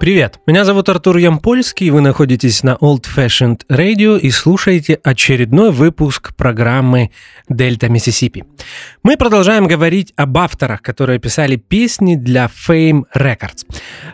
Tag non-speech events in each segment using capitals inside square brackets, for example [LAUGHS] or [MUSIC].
Привет, меня зовут Артур Ямпольский, вы находитесь на Old Fashioned Radio и слушаете очередной выпуск программы Дельта Миссисипи. Мы продолжаем говорить об авторах, которые писали песни для Fame Records.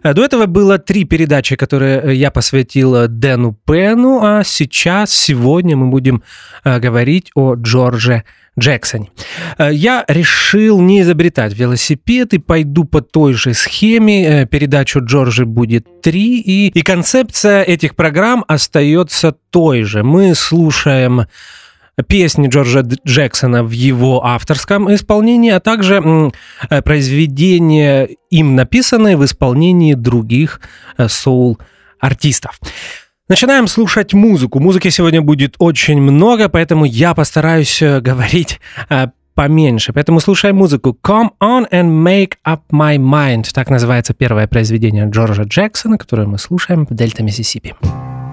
До этого было три передачи, которые я посвятил Дэну Пену, а сейчас, сегодня мы будем э, говорить о Джордже Джексоне. Э, я решил не изобретать велосипед и пойду по той же схеме. Э, передачу Джорджи будет три, и, и концепция этих программ остается той же. Мы слушаем песни Джорджа Джексона в его авторском исполнении, а также э, произведения им написанные в исполнении других соул-артистов. Начинаем слушать музыку. Музыки сегодня будет очень много, поэтому я постараюсь э, говорить э, поменьше. Поэтому слушаем музыку «Come on and make up my mind». Так называется первое произведение Джорджа Джексона, которое мы слушаем в Дельта, Миссисипи. Вы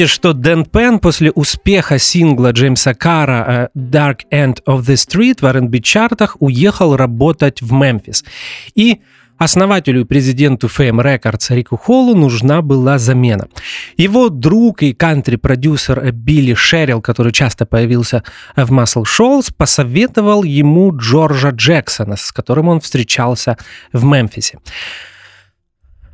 помните, что Дэн Пен после успеха сингла Джеймса Кара э, «Dark End of the Street» в R&B чартах уехал работать в Мемфис. И основателю и президенту Fame Records Рику Холлу нужна была замена. Его друг и кантри-продюсер Билли Шерилл, который часто появился в Muscle Shoals, посоветовал ему Джорджа Джексона, с которым он встречался в Мемфисе.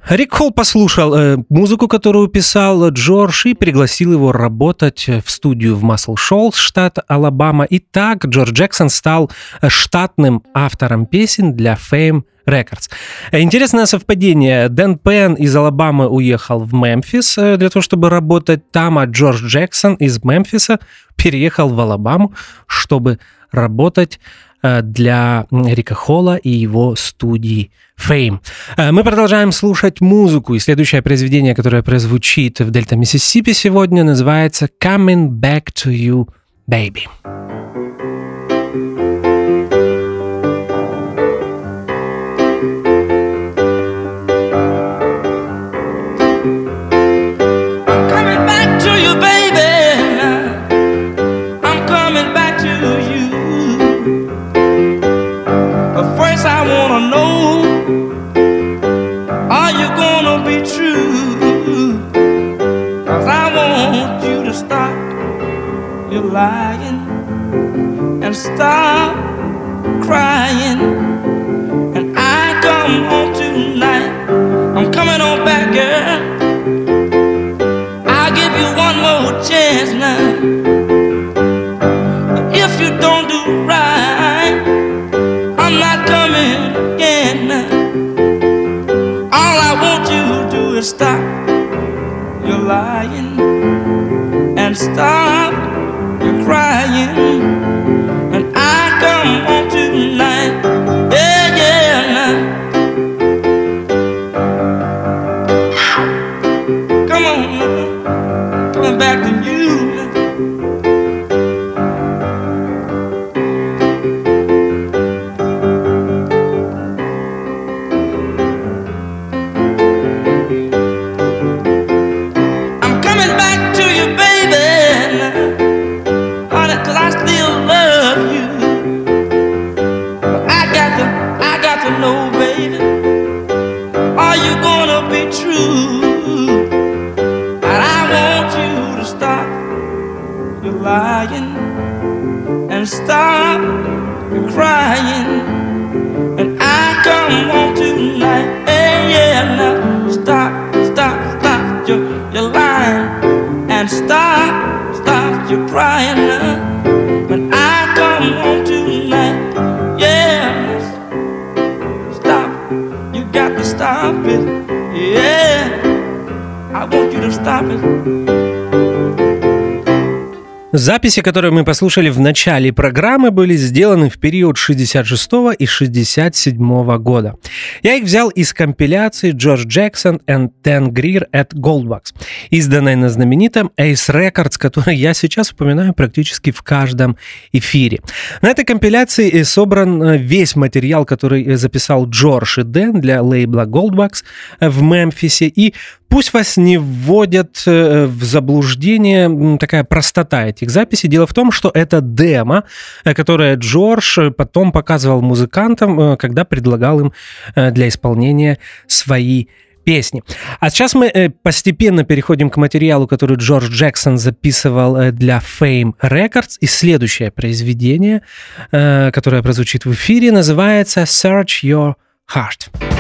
Рик Холл послушал э, музыку, которую писал Джордж, и пригласил его работать в студию в Масл Шоулс, штат Алабама. И так Джордж Джексон стал штатным автором песен для Fame Records. Интересное совпадение. Дэн Пен из Алабамы уехал в Мемфис э, для того, чтобы работать там, а Джордж Джексон из Мемфиса переехал в Алабаму, чтобы работать Э, для Рика Холла и его студии Fame. Э, мы продолжаем слушать музыку, и следующее произведение, которое прозвучит в Дельта Миссисипи сегодня, называется «Coming Back to You, Baby». Lying and stop crying. And I come home tonight. I'm coming on back, girl. I'll give you one more chance now. But if you don't do right, I'm not coming again. All I want you to do is stop your lying and stop Записи, которые мы послушали в начале программы, были сделаны в период 66 и 67 года. Я их взял из компиляции George Jackson and Dan Greer at Goldbugs, изданной на знаменитом Ace Records, который я сейчас упоминаю практически в каждом эфире. На этой компиляции собран э, весь материал, который записал Джордж и Дэн для лейбла Goldbugs в Мемфисе, и Пусть вас не вводят э, в заблуждение такая простота этих записей. Дело в том, что это демо, э, которое Джордж э, потом показывал музыкантам, когда предлагал им для исполнения свои песни. А сейчас мы постепенно переходим к материалу, который Джордж Джексон записывал для Fame Records. И следующее произведение, которое прозвучит в эфире, называется Search Your Heart.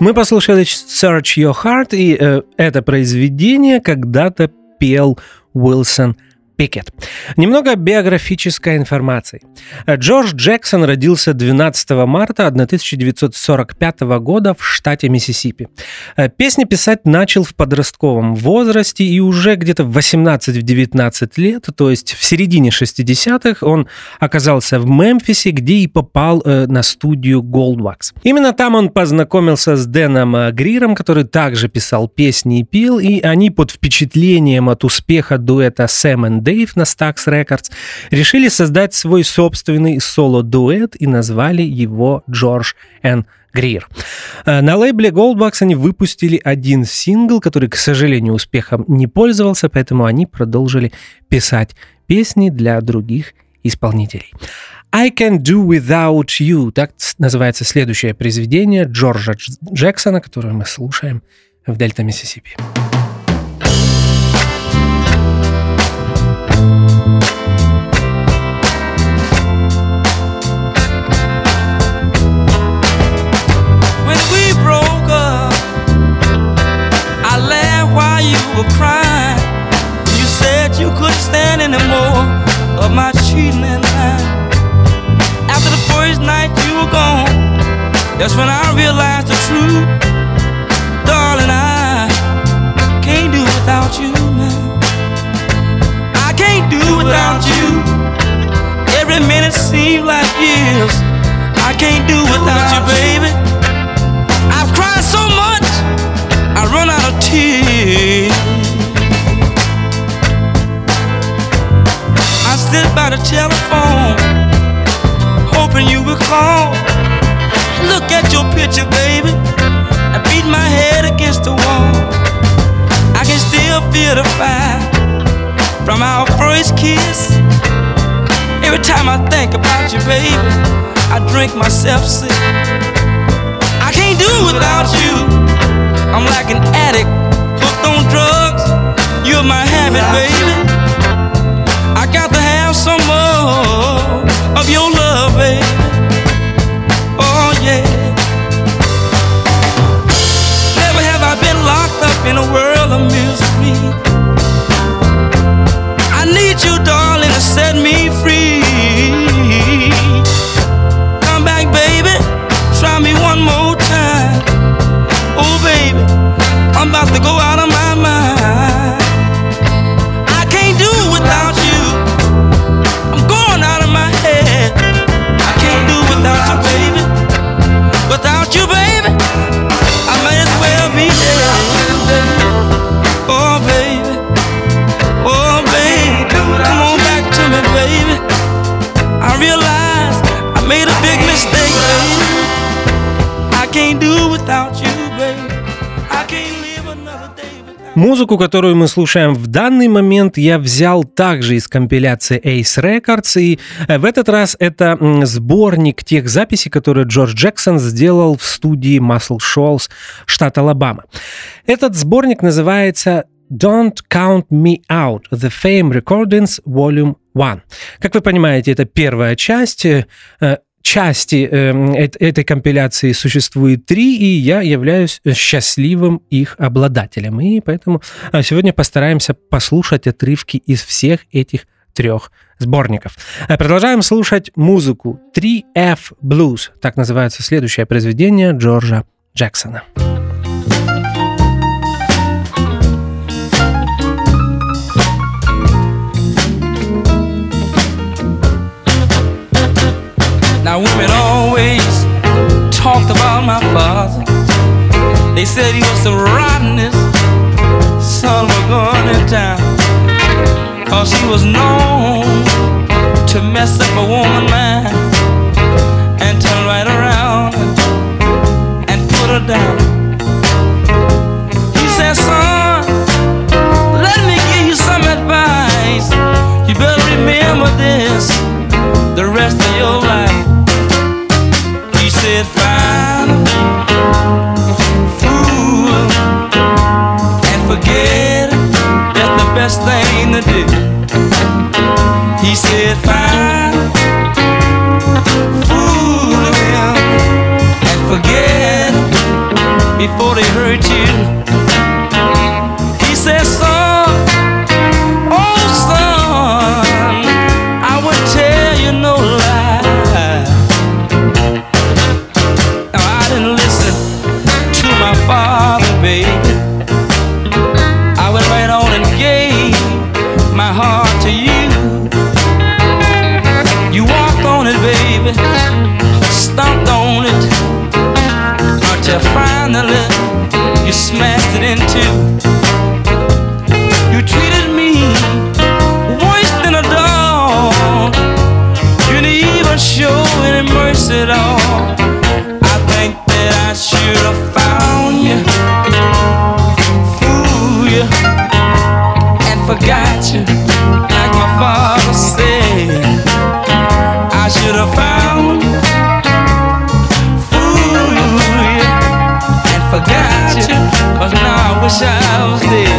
Мы послушали Search Your Heart, и э, это произведение когда-то пел Уилсон Пикет. Немного биографической информации. Джордж Джексон родился 12 марта 1945 года в штате Миссисипи. Песни писать начал в подростковом возрасте и уже где-то в 18-19 лет, то есть в середине 60-х, он оказался в Мемфисе, где и попал э, на студию Goldwax. Именно там он познакомился с Дэном э, Гриром, который также писал песни и пел, и они под впечатлением от успеха дуэта Сэм и Дэйв на Stax Records, решили создать свой собственный соло-дуэт и назвали его Джордж Н. Грир. Э, на лейбле Goldbox они выпустили один сингл, который, к сожалению, успехом не пользовался, поэтому они продолжили писать песни для других исполнителей. I Can Do Without You. Так называется следующее произведение Джорджа Джексона, которое мы слушаем в Дельта Миссисипи. Were crying. You said you couldn't stand anymore of my cheating and lying. After the first night you were gone, that's when I realized the truth. Darling, I can't do without you, man. I can't do without you. Every minute seems like years. I can't do without you, baby. I've cried so much, I run out of tears. Sit by the telephone, hoping you will call. Look at your picture, baby. I beat my head against the wall. I can still feel the fire from our first kiss. Every time I think about you, baby, I drink myself sick. I can't do without you. I'm like an addict hooked on drugs. You're my habit, baby. I got to have some more of your love, baby. Oh, yeah. Never have I been locked up in a world of misery. I need you, darling, to set me free. Come back, baby. Try me one more time. Oh, baby. I'm about to go out of my mind. Without you, baby. I might as well be dead. Oh, baby. Oh, baby. Come on back to me, baby. I realize I made a big mistake, baby. I can't do without you, Музыку, которую мы слушаем в данный момент, я взял также из компиляции Ace Records, и э, в этот раз это сборник тех записей, которые Джордж Джексон сделал в студии Muscle Shoals, штат Алабама. Этот сборник называется Don't Count Me Out, The Fame Recordings Volume 1. Как вы понимаете, это первая часть э, части э, этой компиляции существует три, и я являюсь счастливым их обладателем. И поэтому а, сегодня постараемся послушать отрывки из всех этих трех сборников. А, продолжаем слушать музыку 3F Blues. Так называется следующее произведение Джорджа Джексона. Now women always talked about my father. They said he was the rottenest son of a gun in town. Cause he was known to mess up a woman mind and turn right around and put her down. He said, son, let me give you some advice. You better remember this the rest of your life fine. Fool and forget that's the best thing to do. He said fine. Fool and forget before they hurt you. He says. so. To you. You walked on it, baby, stomped on it until finally you smashed it in two. You treated me worse than a dog. You didn't even show any mercy at all. I think that I should have I should have found, you, and forgot you, cause now I wish I was dead.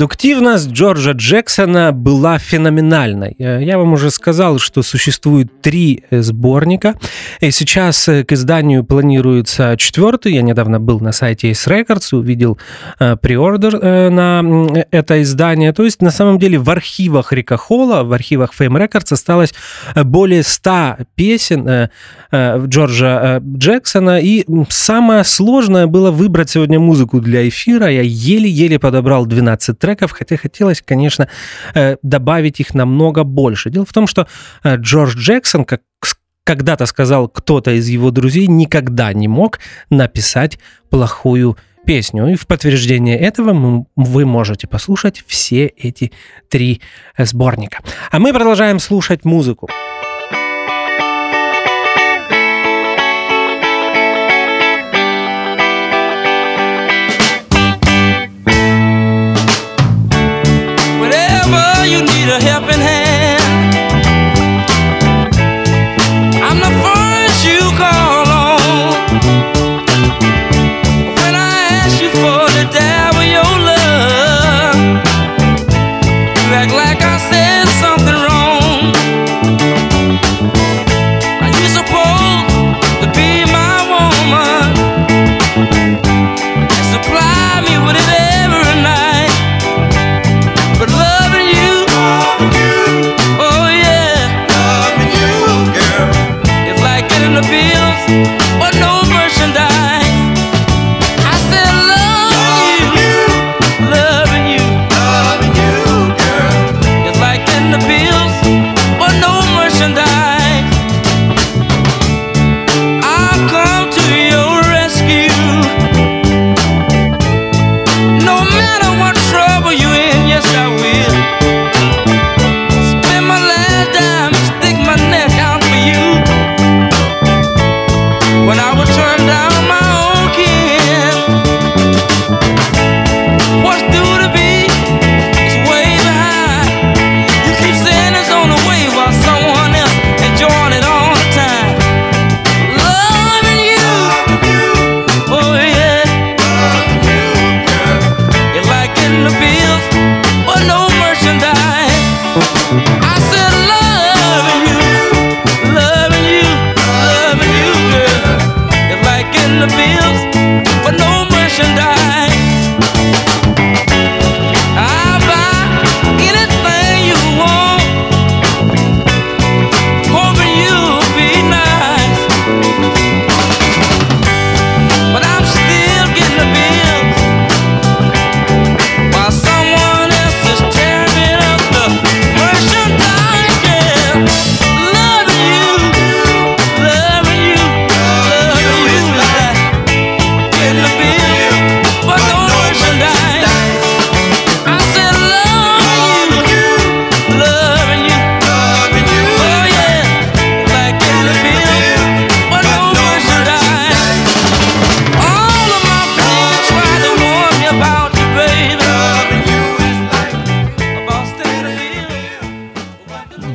Продуктивность Джорджа Джексона была феноменальной. Э, Я вам уже сказал, что существует три э, сборника. И сейчас э, к изданию планируется четвертый. Я недавно был на сайте Ace Records, увидел приордер на это издание. То есть, на самом деле, в архивах Рика Холла, в архивах Fame Records осталось более 100 песен Джорджа Джексона. И самое сложное было выбрать сегодня музыку для эфира. Я еле-еле подобрал 12 треков, хотя хотелось, конечно, э, добавить их намного больше. Дело в том, что э, Джордж Джексон, как когда-то сказал кто-то из его друзей, никогда не мог написать плохую песню. И в подтверждение этого вы можете послушать все эти три э, сборника. А мы продолжаем слушать музыку.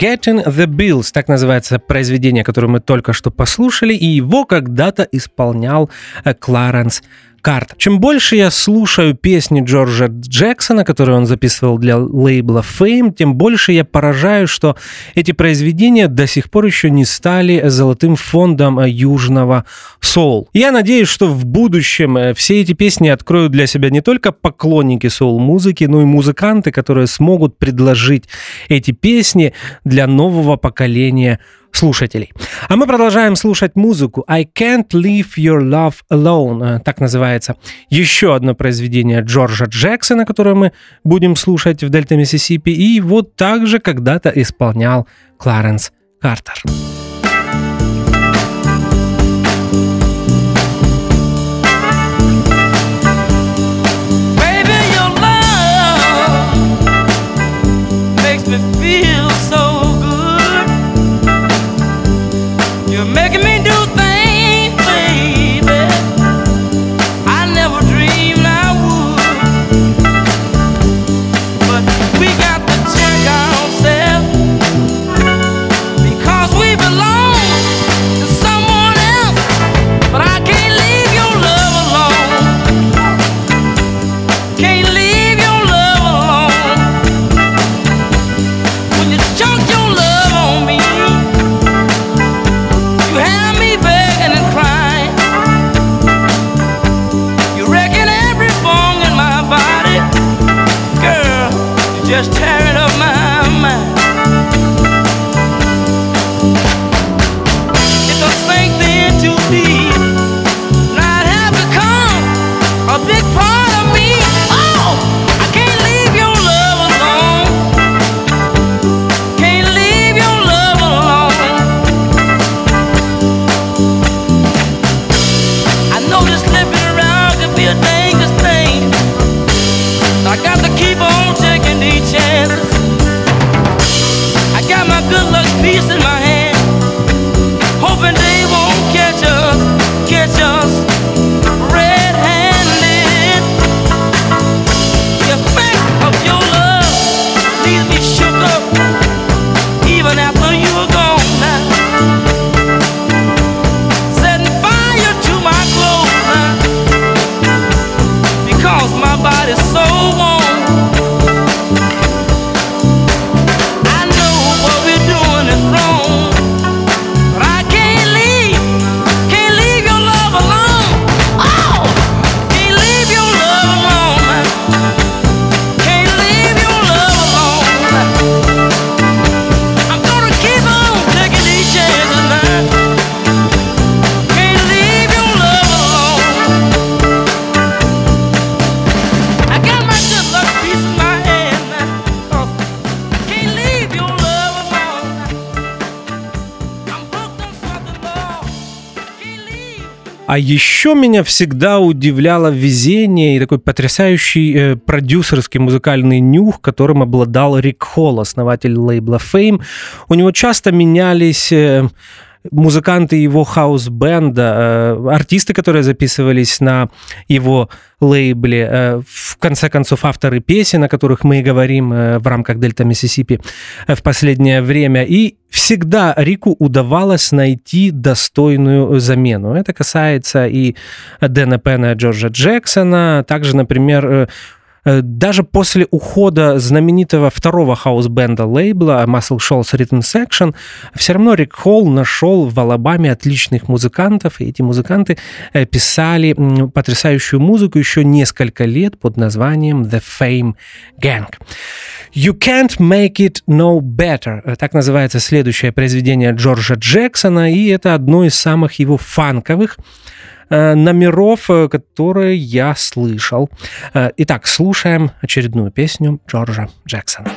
Getting the Bills, так называется произведение, которое мы только что послушали, и его когда-то исполнял э, Кларенс карт. Чем больше я слушаю песни Джорджа Джексона, которые он записывал для лейбла Fame, тем больше я поражаю, что эти произведения до сих пор еще не стали золотым фондом южного соул. Я надеюсь, что в будущем э, все эти песни откроют для себя не только поклонники соул-музыки, но и музыканты, которые смогут предложить эти песни для нового поколения слушателей. А мы продолжаем слушать музыку I Can't Leave Your Love Alone, э, так называется еще одно произведение Джорджа Джексона, которое мы будем слушать в Дельта Миссисипи, и вот также когда-то исполнял Кларенс Картер. А еще меня всегда удивляло везение и такой потрясающий э, продюсерский музыкальный нюх, которым обладал Рик Холл, основатель лейбла Fame. У него часто менялись... Э, музыканты его хаус-бенда, артисты, которые записывались на его лейбле, в конце концов, авторы песен, о которых мы и говорим в рамках Дельта Миссисипи в последнее время. И всегда Рику удавалось найти достойную замену. Это касается и Дэна Пена, Джорджа Джексона, также, например, Э, даже после ухода знаменитого второго хаус-бенда лейбла Muscle Shoals Rhythm Section все равно Рик Холл нашел в Алабаме отличных музыкантов, и эти музыканты э, писали потрясающую музыку еще несколько лет под названием The Fame Gang. You Can't Make It No Better. Э, так называется следующее произведение Джорджа Джексона, и это одно из самых его фанковых Э, номеров, э, которые я слышал. Э, итак, слушаем очередную песню Джорджа Джексона.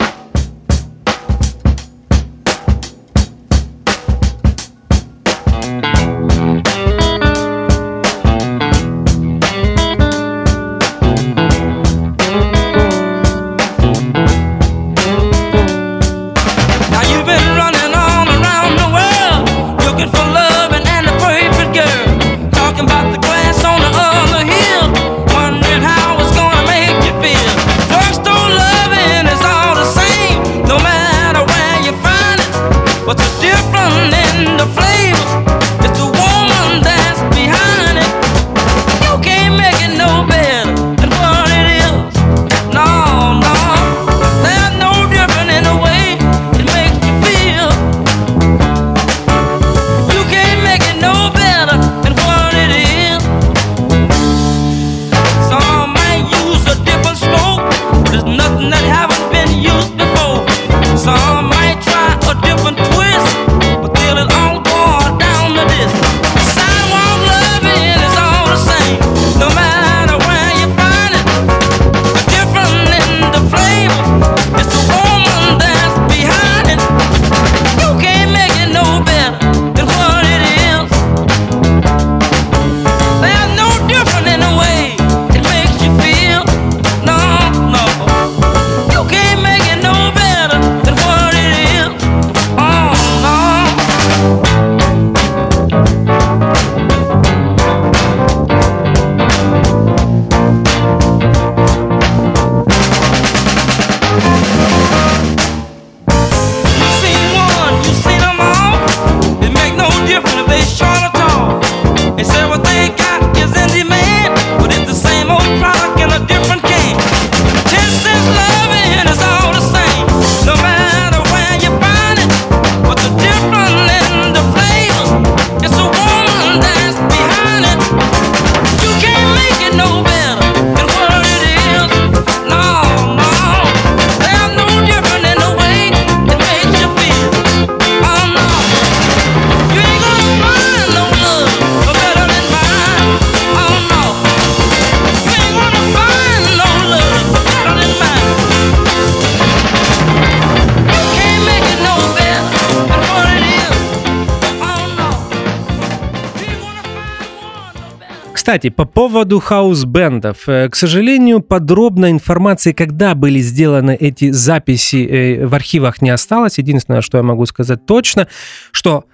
Кстати, по поводу хаус-бендов. Э, к сожалению, подробной информации, когда были сделаны эти записи, э, в архивах не осталось. Единственное, что я могу сказать точно, что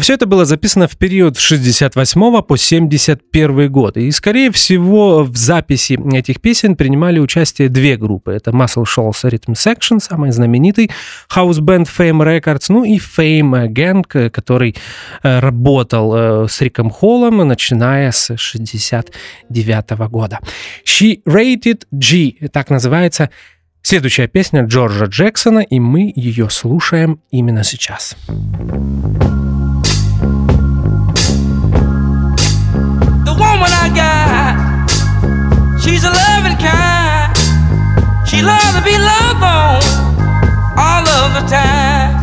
все это было записано в период с 68 по 71 год. И, скорее всего, в записи этих песен принимали участие две группы. Это Muscle Shoals Rhythm Section, самый знаменитый хаус-бенд Fame Records, ну и Fame Gang, который э, работал э, с Риком Холлом, начиная с 69 года. She Rated G, так называется Следующая песня Джорджа Джексона, и мы ее слушаем именно сейчас. She's a loving kind. She loves to be loved on all of the time.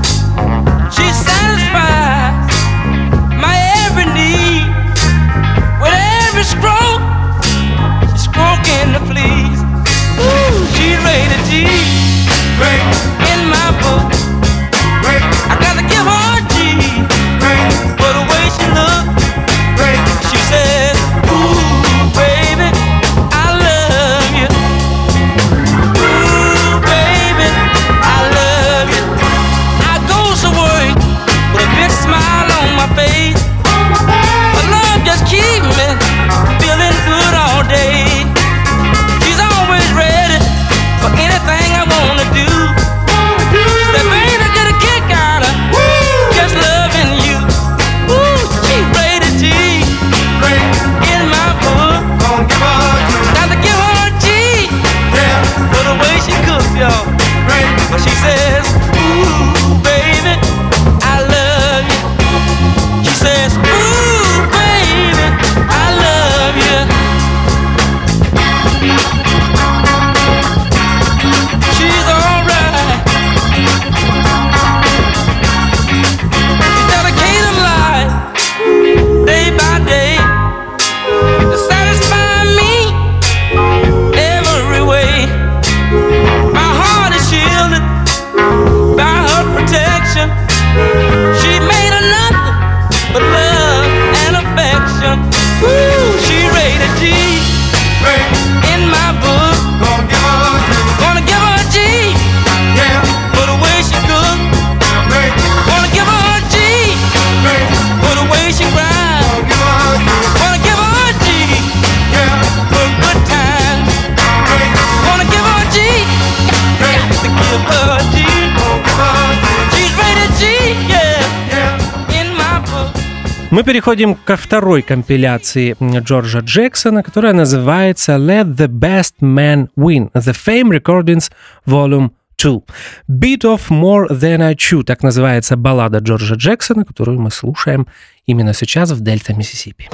Мы переходим ко второй компиляции Джорджа Джексона, которая называется «Let the Best Man Win» The Fame Recordings Volume 2. Beat of More Than I Chew, так называется баллада Джорджа Джексона, которую мы слушаем именно сейчас в Дельта, Миссисипи.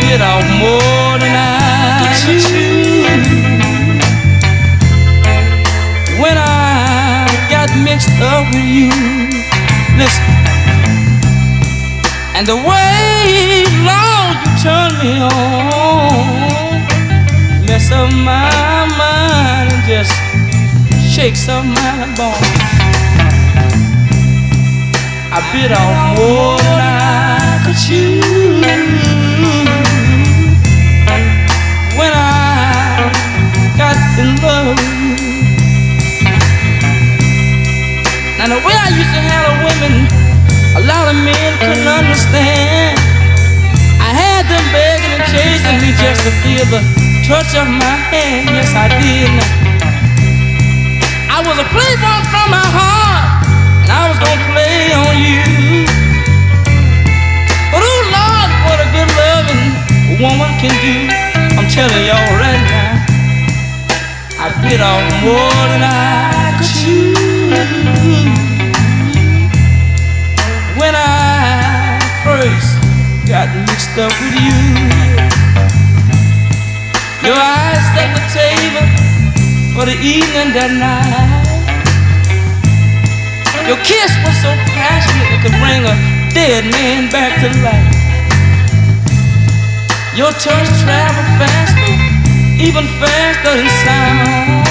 bit off more than I mixed up with you, listen, and the way long you turn me on, mess up my mind and just shakes up my bones. I bit off more than I could chew. got in love Now the way I used to handle women, a lot of men couldn't understand. I had them begging and chasing me just to feel the touch of my hand. Yes, I did. I was a playboy from my heart, and I was gonna play on you. But oh Lord, what a good loving a woman can do. I'm telling y'all right now. I bit off more than I could chew. When I first got mixed up with you, your eyes set the table for the evening that night. Your kiss was so passionate it could bring a dead man back to life. Your touch traveled faster even faster than sound.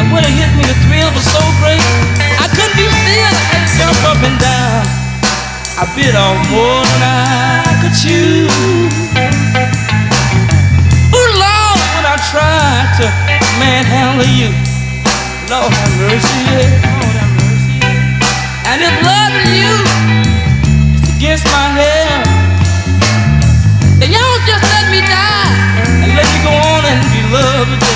And when it hit me, the thrill was so great, I couldn't be still. I had to jump up and down. I bit off more than I could chew. Ooh, Lord, when I tried to manhandle you, Lord have mercy, yeah. Lord have mercy. And if loving you is against my health, then y'all just let me die and let me go on and be loved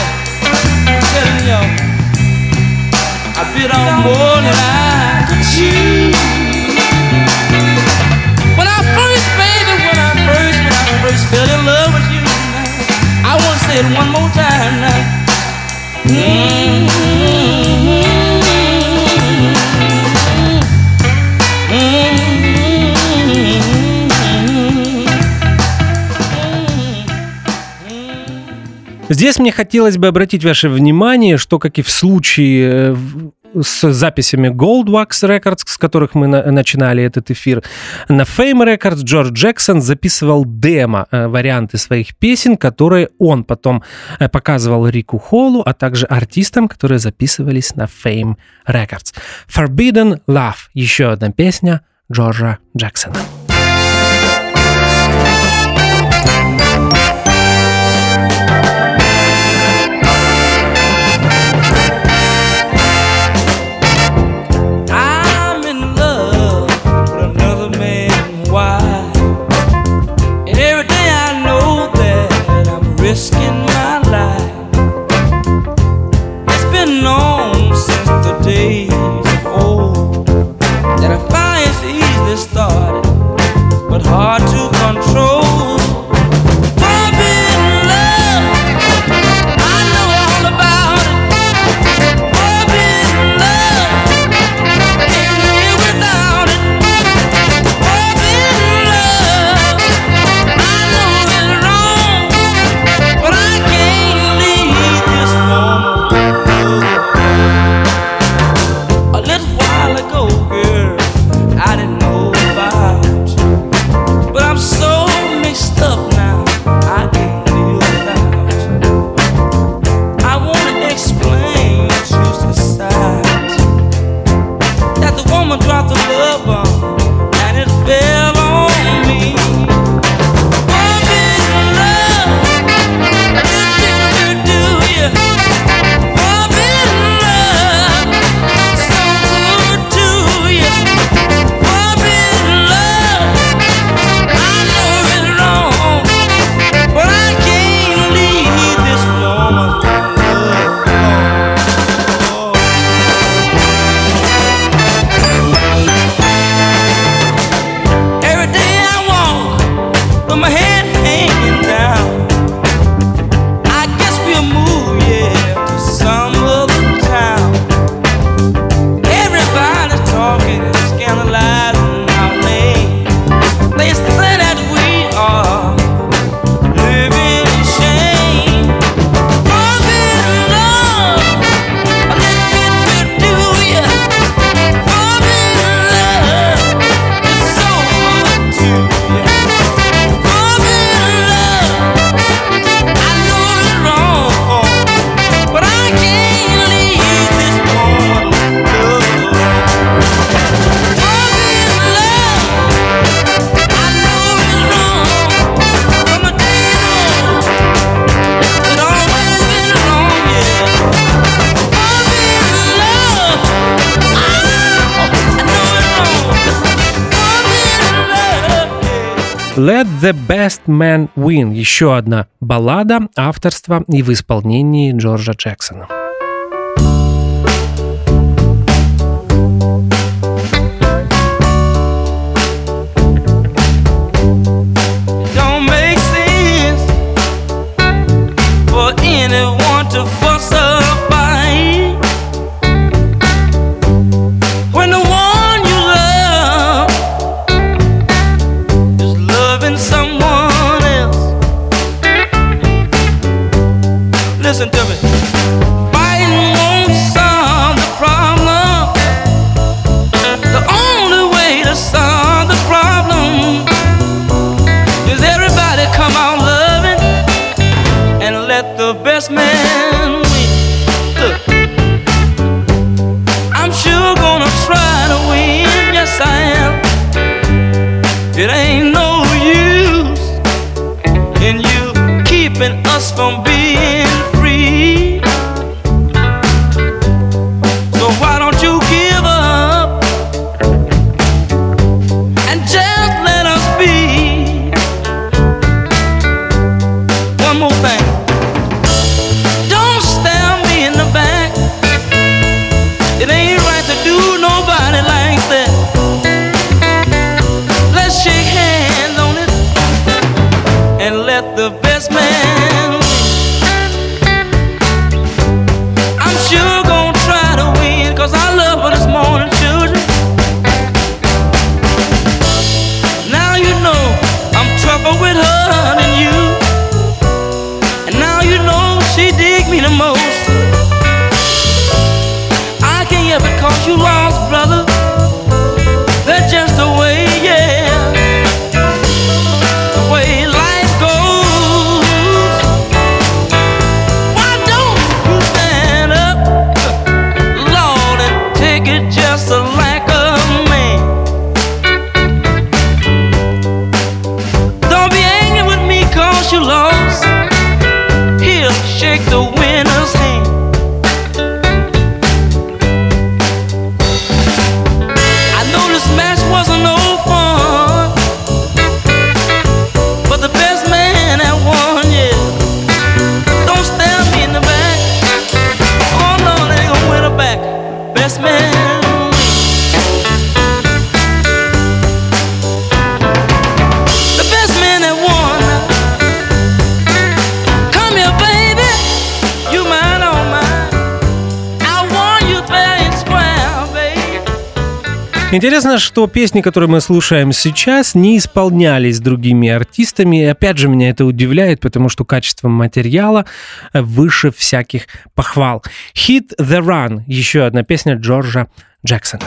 Mm-hmm. Здесь мне хотелось бы обратить ваше внимание, что, как и в случае э, с записями Goldwax Records, с которых мы на начинали этот эфир, на Fame Records Джордж Джексон записывал демо, э, варианты своих песен, которые он потом э, показывал Рику Холлу, а также артистам, которые записывались на Fame Records. Forbidden Love, еще одна песня Джорджа Джексона. The Best Man Win. Еще одна баллада авторства и в исполнении Джорджа Джексона. Интересно, что песни, которые мы слушаем сейчас, не исполнялись другими артистами. И опять же, меня это удивляет, потому что качество материала выше всяких похвал. Hit the Run. Еще одна песня Джорджа Джексона.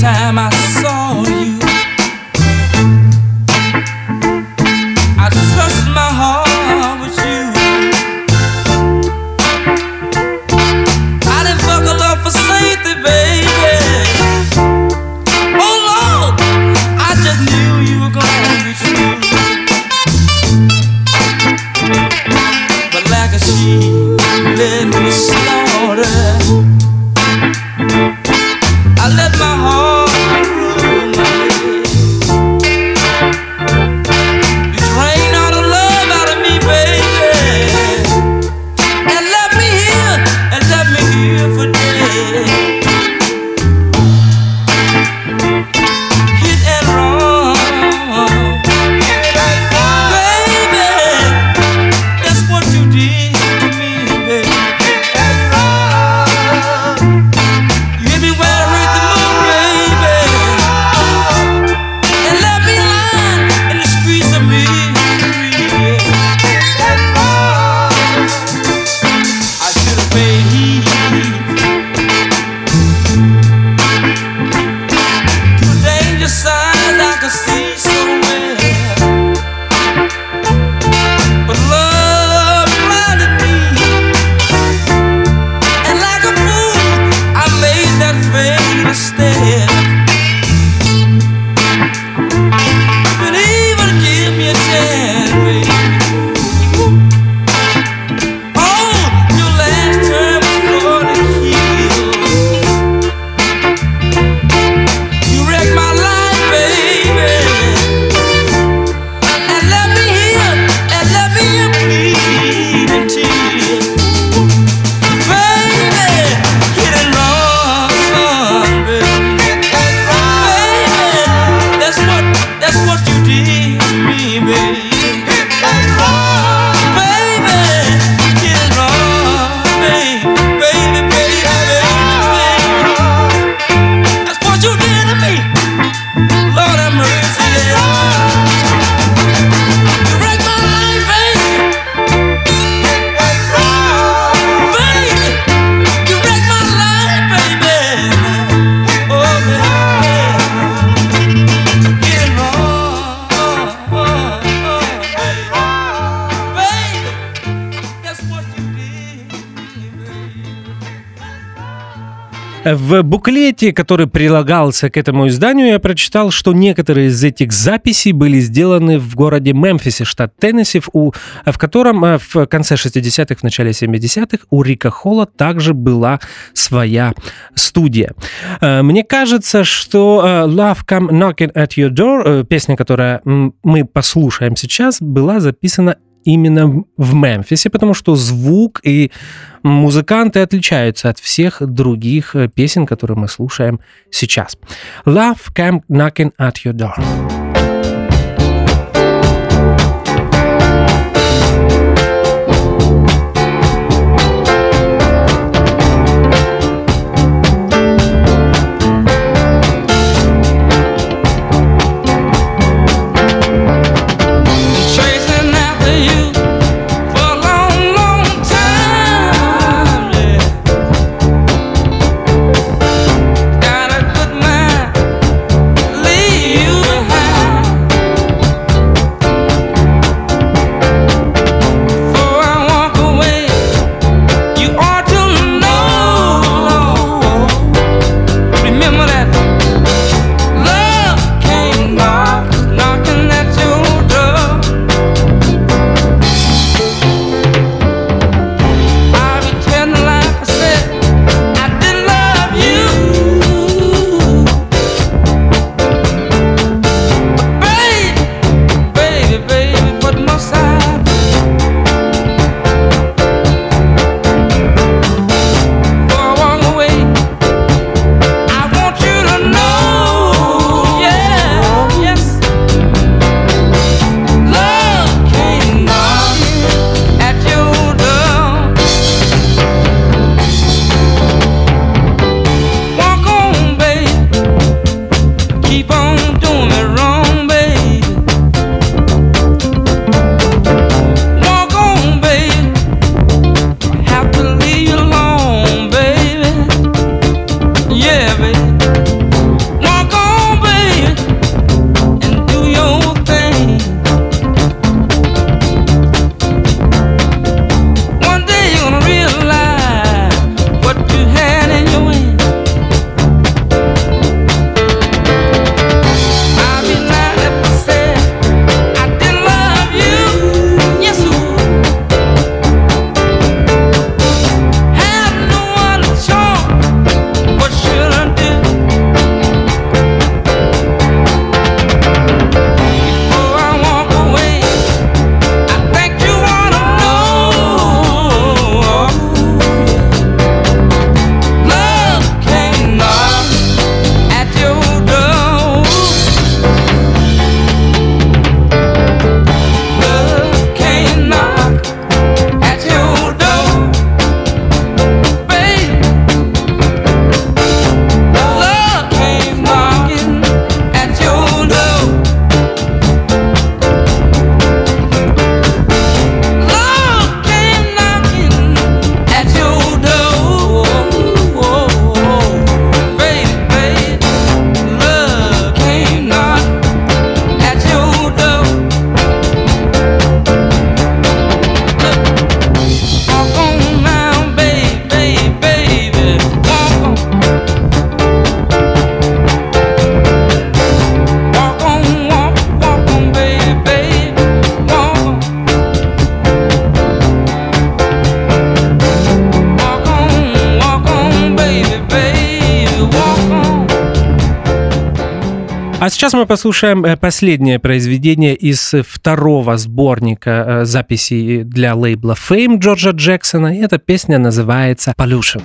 time I saw В буклете, который прилагался к этому изданию, я прочитал, что некоторые из этих записей были сделаны в городе Мемфисе, штат Теннесси, в, в котором э, в конце 60-х, в начале 70-х у Рика Холла также была своя студия. Э, мне кажется, что э, Love Come Knocking at Your Door, песня, которую мы послушаем сейчас, была записана именно в Мемфисе, потому что звук и музыканты отличаются от всех других э, песен, которые мы слушаем сейчас. Love Came Knocking at Your Door. Сейчас мы послушаем э, последнее произведение из второго сборника э, записей для лейбла Fame Джорджа Джексона. И эта песня называется Pollution.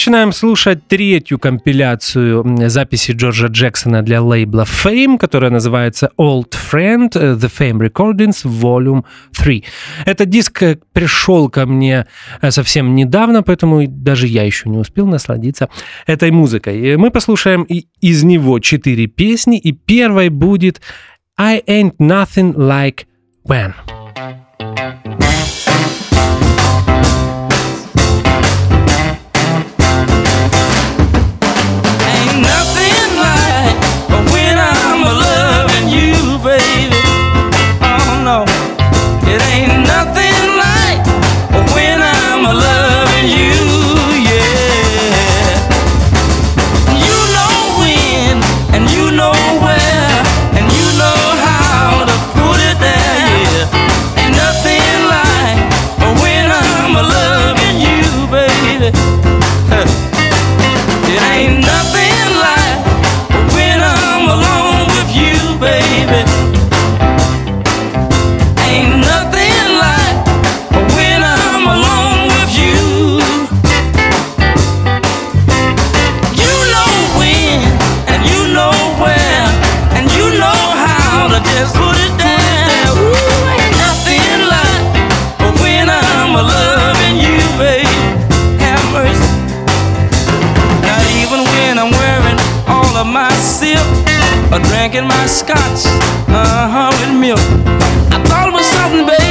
начинаем слушать третью компиляцию записи Джорджа Джексона для лейбла Fame, которая называется Old Friend The Fame Recordings Volume 3. Этот диск э, пришел ко мне э, совсем недавно, поэтому даже я еще не успел насладиться этой музыкой. Э, мы послушаем из него четыре песни, и первой будет I Ain't Nothing Like When. drinking my scotch, uh huh, with milk. I thought it was something, baby.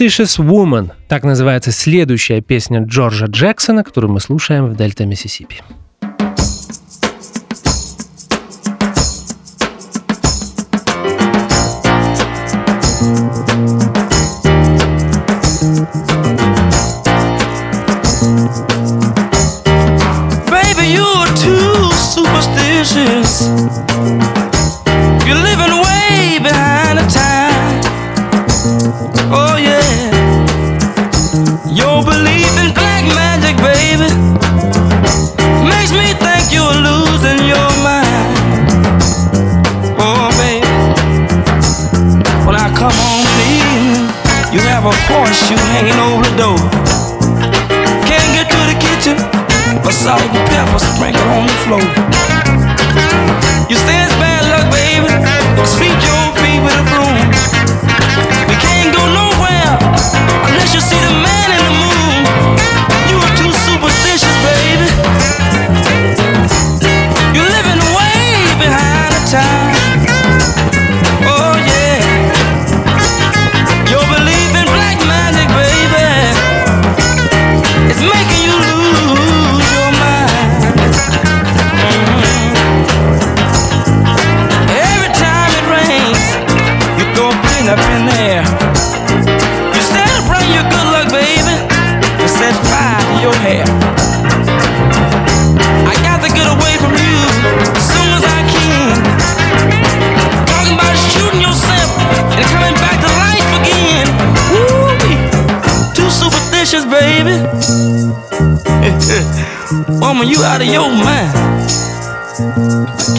Superstitious Woman. Так называется следующая песня Джорджа Джексона, которую мы слушаем в Дельта Миссисипи. Baby, you're too superstitious.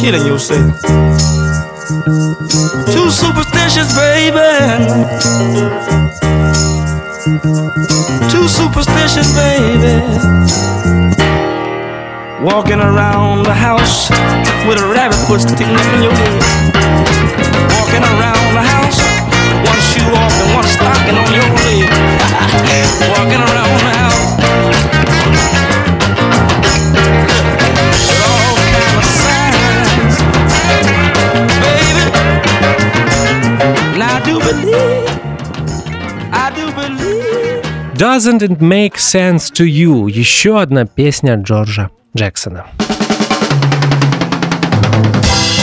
killing yourself. Too superstitious, baby. Too superstitious, baby. Walking around the house with a rabbit foot sticking up in your head. Walking around the house, one shoe off and one stocking on your leg. [LAUGHS] Walking around the house. Doesn't it make sense to you? Еще одна песня Джорджа Джексона. thank you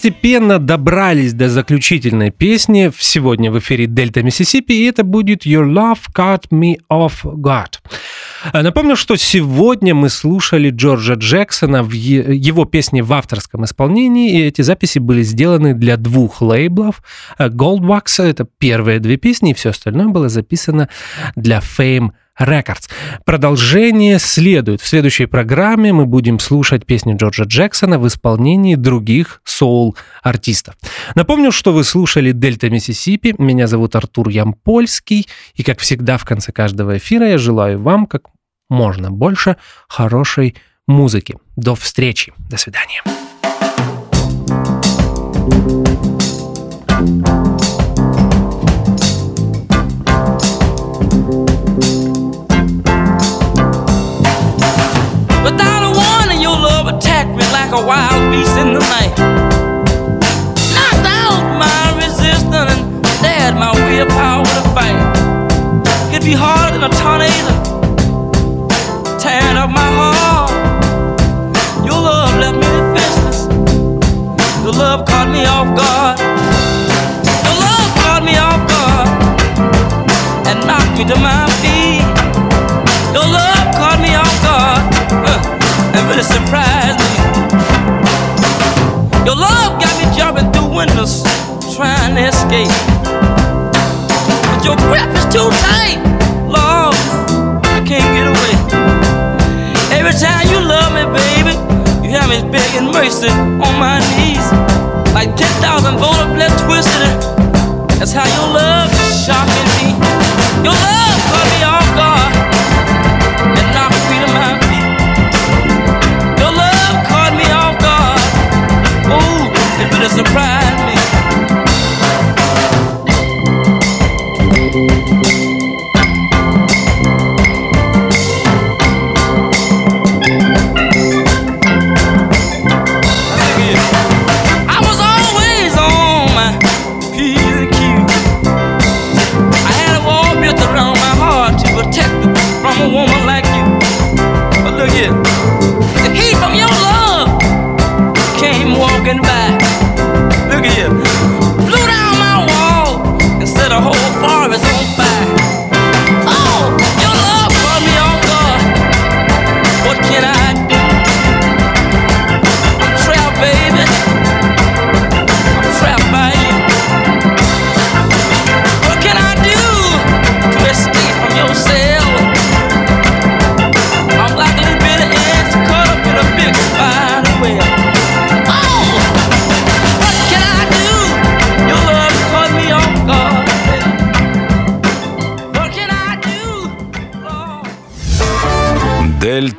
постепенно добрались до заключительной песни сегодня в эфире Дельта Миссисипи, и это будет Your Love Cut Me Off Guard. Напомню, что сегодня мы слушали Джорджа Джексона в его песне в авторском исполнении, и эти записи были сделаны для двух лейблов. Goldwax — это первые две песни, и все остальное было записано для Fame Records. Продолжение следует. В следующей программе мы будем слушать песни Джорджа Джексона в исполнении других соул-артистов. Напомню, что вы слушали Дельта Миссисипи. Меня зовут Артур Ямпольский. И, как всегда, в конце каждого эфира я желаю вам как можно больше хорошей музыки. До встречи. До свидания. Like a wild beast in the night. Knocked out my resistance and dared my willpower to fight. It'd be harder than a tornado, tearing up my heart. Your love left me defenseless. Your love caught me off guard. Your love caught me off guard and knocked me to my feet. Too tight, Lord, I can't get away. Every time you love me, baby, you have me begging mercy on my knees. Like 10,000 volt of blood twisted. That's how your love is shocking me. Your love caught me off guard and knocked me to my feet. Your love caught me off guard. Ooh, it really surprised me.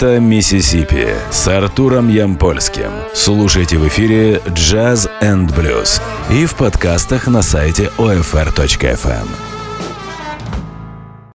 Дельта Миссисипи с Артуром Ямпольским. Слушайте в эфире Jazz and Blues и в подкастах на сайте OFR.FM.